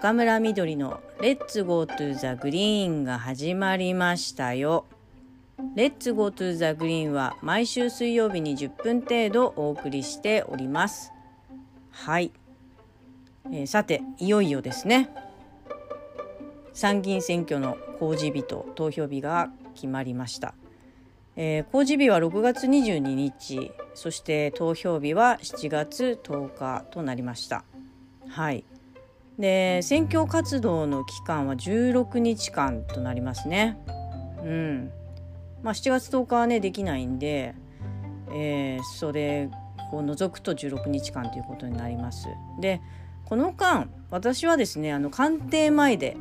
中村みどりの Let's Go to the Green が始まりましたよ。 Let's Go to the Green は毎週水曜日に10分程度お送りしております。はい。えー、さて、いよいよですね。参議院選挙の公示日と投票日が決まりました。えー、公示日は6月22日そして投票日は7月10日となりましたはいで選挙活動の期間は16日間となりますねうんまあ7月10日はねできないんで、えー、それを除くと16日間ということになりますでこの間私はですねあの官邸前で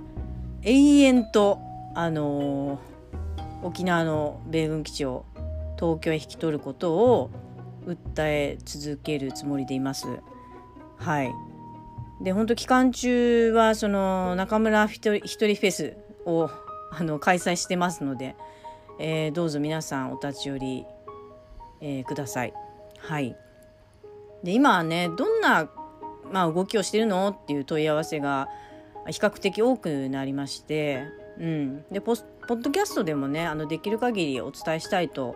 永遠とあのー沖縄の米軍基地を東京へ引き取ることを訴え続けるつもりでいます。はい。で本当期間中はその中村一人一人フェスをあの開催してますので、えー、どうぞ皆さんお立ち寄り、えー、ください。はい。で今はねどんな、まあ、動きをしてるのっていう問い合わせが比較的多くなりまして、うん、でポポッドキャストでもねあのできる限りお伝えしたいと、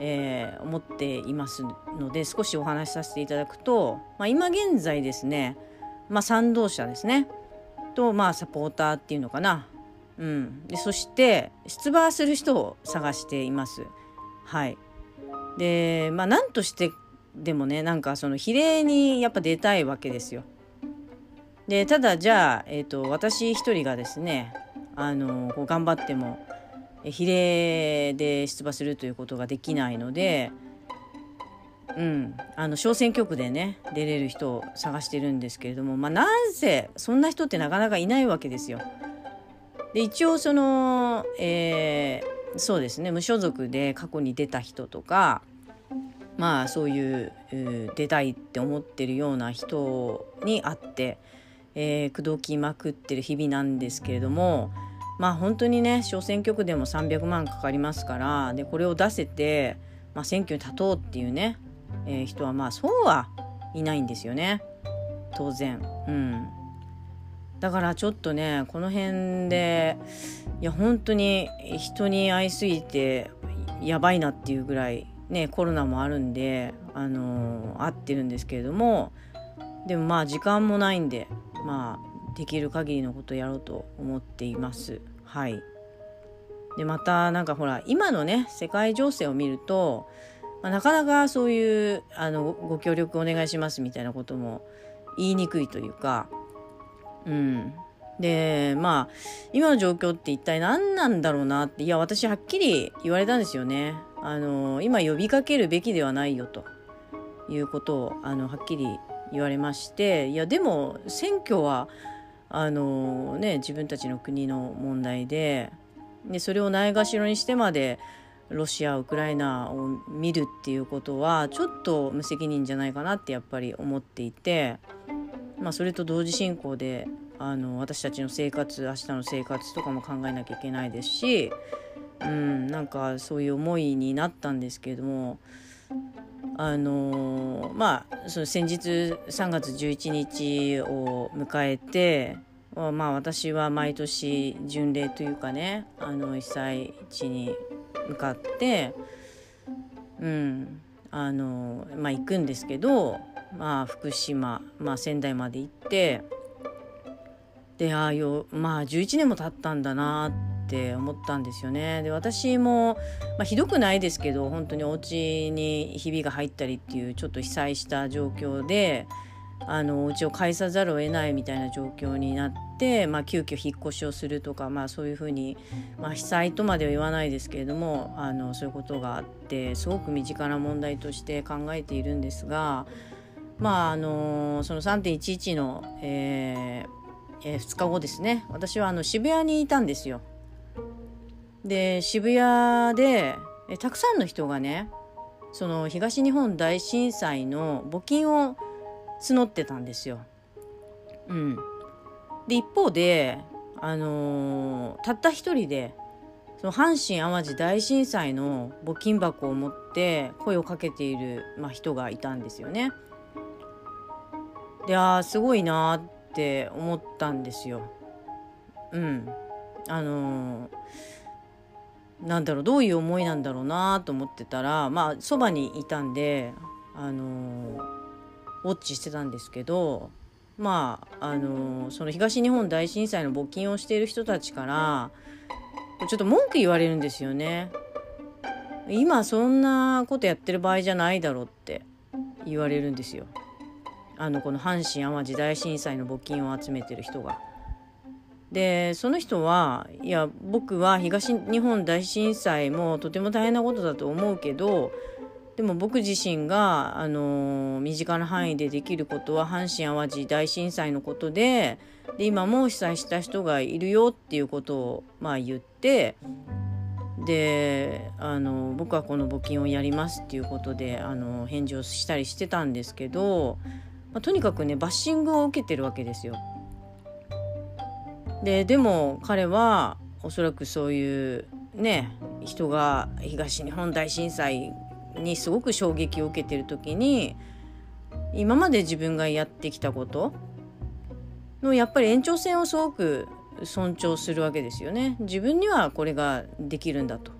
えー、思っていますので少しお話しさせていただくと、まあ、今現在ですね、まあ、賛同者ですねと、まあ、サポーターっていうのかな、うん、でそして出馬する人を探しています。はいでまあ何としてでもねなんかその比例にやっぱ出たいわけですよ。でただじゃあ、えーと私一人がですねあのこう頑張っても比例で出馬するということができないので、うん、あの小選挙区でね出れる人を探してるんですけれども、まあ、なんせそんな人ってなかなかいないわけですよ。で一応その、えー、そうですね無所属で過去に出た人とかまあそういう出たいって思ってるような人に会って、えー、口説きまくってる日々なんですけれども。まあ本当にね小選挙区でも300万かかりますからでこれを出せて、まあ、選挙に立とうっていうね、えー、人はまあそうはいないんですよね当然。うんだからちょっとねこの辺でいや本当に人に会いすぎてやばいなっていうぐらいねコロナもあるんであのー、会ってるんですけれどもでもまあ時間もないんでまあできる限りのことやろうと思っています。はい、でまたなんかほら今のね世界情勢を見ると、まあ、なかなかそういうあのご協力お願いしますみたいなことも言いにくいというか、うん、でまあ今の状況って一体何なんだろうなっていや私はっきり言われたんですよね。あの今呼びかけるべきではないよと。いうことをあのはっきり言われまして。いやでも選挙はあのね、自分たちの国の問題ででそれをないがしろにしてまでロシアウクライナを見るっていうことはちょっと無責任じゃないかなってやっぱり思っていて、まあ、それと同時進行であの私たちの生活明日の生活とかも考えなきゃいけないですし、うん、なんかそういう思いになったんですけれどもあのまあその先日3月11日を迎えてまあ私は毎年巡礼というかねあの被災地に向かってうんあのまあ行くんですけどまあ福島、まあ、仙台まで行ってでああよまあ11年も経ったんだなって思ったんですよね。で私も、まあ、ひどくないですけど本当にお家にひびが入ったりっていうちょっと被災した状況であのお家を返さざるを得ないみたいな状況になって、まあ、急遽引っ越しをするとか、まあ、そういうふうに、まあ、被災とまでは言わないですけれどもあのそういうことがあってすごく身近な問題として考えているんですが。まああのその3.11の、えーえー、2日後ですね私はあの渋谷にいたんですよで渋谷でえたくさんの人がねその東日本大震災の募金を募ってたんですよ。うん、で一方で、あのー、たった一人でその阪神・淡路大震災の募金箱を持って声をかけている、まあ、人がいたんですよね。であすごいなって思ったんですよ。うん、あのー、なんだろうどういう思いなんだろうなと思ってたらまあそばにいたんで、あのー、ウォッチしてたんですけどまああのー、その東日本大震災の募金をしている人たちからちょっと文句言われるんですよね。今そんなことやってる場合じゃないだろうって言われるんですよ。あのこの阪神・淡路大震災の募金を集めてる人が。でその人はいや僕は東日本大震災もとても大変なことだと思うけどでも僕自身が、あの身近な範囲でできることは阪神・淡路大震災のことでで今も被災した人がいるよっていうことを、まあ、言ってであの僕はこの募金をやりますっていうことであの返事をしたりしてたんですけど、まあ、とにかくねバッシングを受けてるわけですよ。ででも彼はおそらくそういうね人が東日本大震災にすごく衝撃を受けてる時に今まで自分がやってきたことのやっぱり延長線をすごく尊重するわけですよね。自分にはこれができるんだと。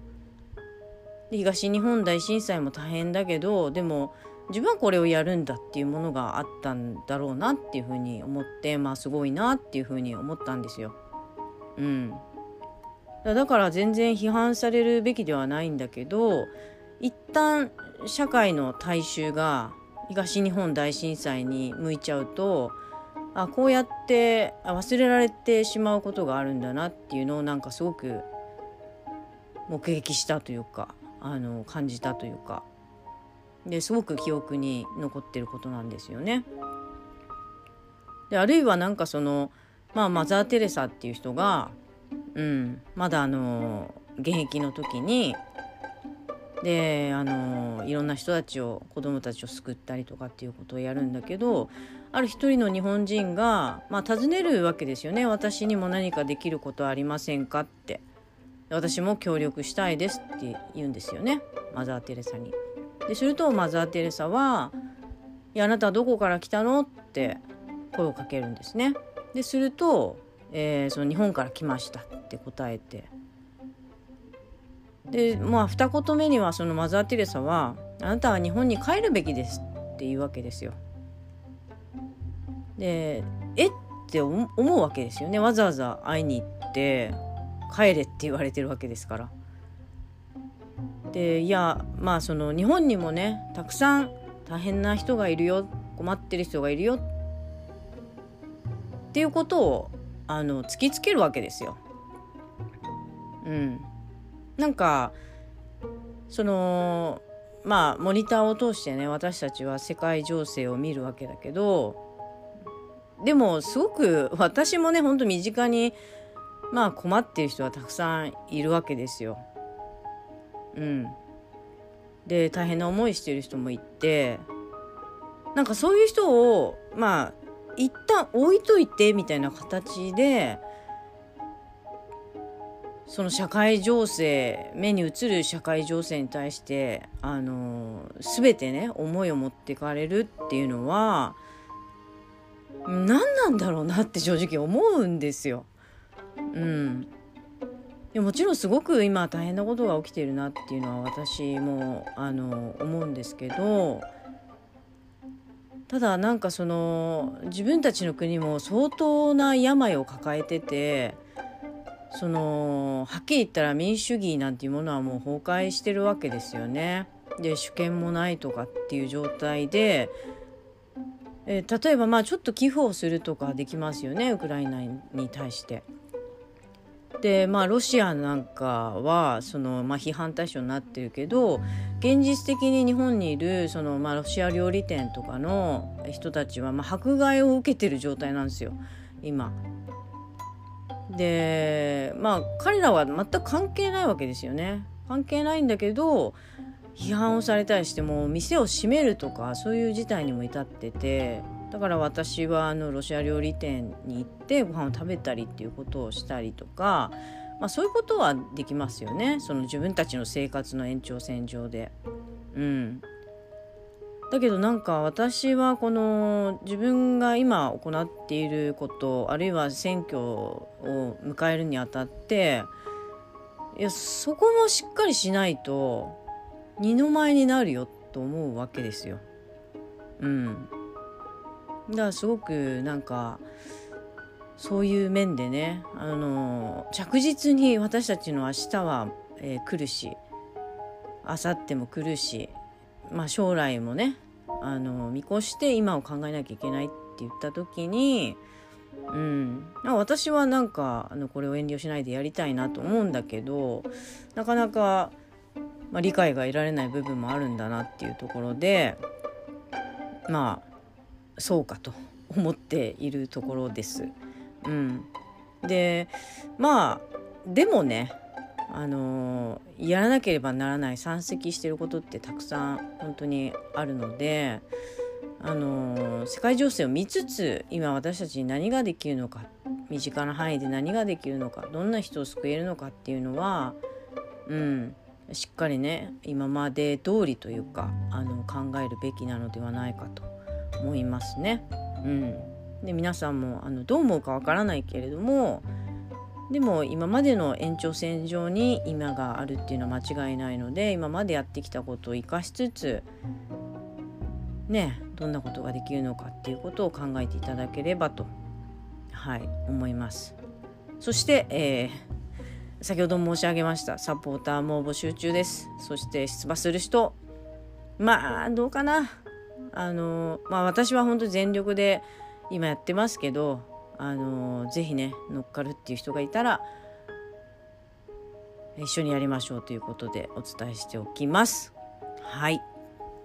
東日本大震災も大変だけどでも自分はこれをやるんだっていうものがあったんだろうなっていうふうに思ってまあすごいなっていうふうに思ったんですよ。うん、だから全然批判されるべきではないんだけど一旦社会の大衆が東日本大震災に向いちゃうとあこうやって忘れられてしまうことがあるんだなっていうのをなんかすごく目撃したというかあの感じたというかですごく記憶に残ってることなんですよね。であるいはなんかその、まあ、マザー・テレサっていう人が、うん、まだあの現役の時にであのいろんな人たちを子供たちを救ったりとかっていうことをやるんだけどある一人の日本人が、まあ、尋ねるわけですよね私にも何かできることありませんかって私も協力したいですって言うんですよねマザー・テレサに。でするとマザー・テレサは「いやあなたどこから来たの?」って声をかけるんですね。ですると、えー、その日本から来ましたって答えてでまあ二言目にはそのマザー・テレサは「あなたは日本に帰るべきです」っていうわけですよ。でえって思うわけですよねわざわざ会いに行って帰れって言われてるわけですから。でいやまあその日本にもねたくさん大変な人がいるよ困ってる人がいるよっていうことをあの突きつけるわけですよ。うん、なんかそのまあモニターを通してね私たちは世界情勢を見るわけだけどでもすごく私もねほんと身近にまあ困ってる人はたくさんいるわけですよ。うん。で大変な思いしてる人もいてなんかそういう人をまあ一旦置いといてみたいな形でその社会情勢目に映る社会情勢に対してあの全てね思いを持っていかれるっていうのは何なんだろうなって正直思うんですよ。うん、でもちろんすごく今大変なことが起きてるなっていうのは私もあの思うんですけどただなんかその自分たちの国も相当な病を抱えててそのはっきり言ったら民主主義なんていうものはもう崩壊してるわけですよね。で主権もないとかっていう状態でえー、例えばまあちょっと寄付をするとかできますよねウクライナに対して。でまあロシアなんかはその、まあ、批判対象になってるけど現実的に日本にいるその、まあ、ロシア料理店とかの人たちは、まあ、迫害を受けてる状態なんですよ今。でまあ彼らは全く関係ないわけですよね。関係ないんだけど批判をされたりしても店を閉めるとかそういう事態にも至っててだから私はあのロシア料理店に行ってご飯を食べたりっていうことをしたりとか、まあ、そういうことはできますよねその自分たちの生活の延長線上で。うん、だけどなんか私はこの自分が今行っていることあるいは選挙を迎えるにあたっていやそこもしっかりしないと二の舞になるよと思うわけですよ。うん。だからすごくなんかそういう面でねあの着実に私たちの明日は、えー、来るし明後日も来るし、まあ、将来もねあの見越して今を考えなきゃいけないって言った時に、うん、私はなんかあのこれを遠慮しないでやりたいなと思うんだけどなかなか、まあ、理解が得られない部分もあるんだなっていうところでまあそうかと思っているところです。うん、でまあでもねあのやらなければならない山積してることってたくさん本当にあるのであの世界情勢を見つつ今私たちに何ができるのか身近な範囲で何ができるのかどんな人を救えるのかっていうのは、うん、しっかりね今まで通りというかあの考えるべきなのではないかと思いますね。うん、で皆さんもあのどう思うかわからないけれどもでも今までの延長線上に今があるっていうのは間違いないので今までやってきたことを生かしつつねどんなことができるのかっていうことを考えていただければとはい思います。そして、えー、先ほど申し上げましたサポーターも募集中です。そして出馬する人まあどうかなあのまあ私は本当全力で今やってますけどあのぜひね乗っかるっていう人がいたら一緒にやりましょうということでお伝えしておきます。はい、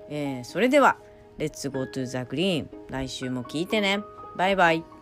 えー、それでは「レッツゴートゥーザグリーン」来週も聞いてね。バイバイ。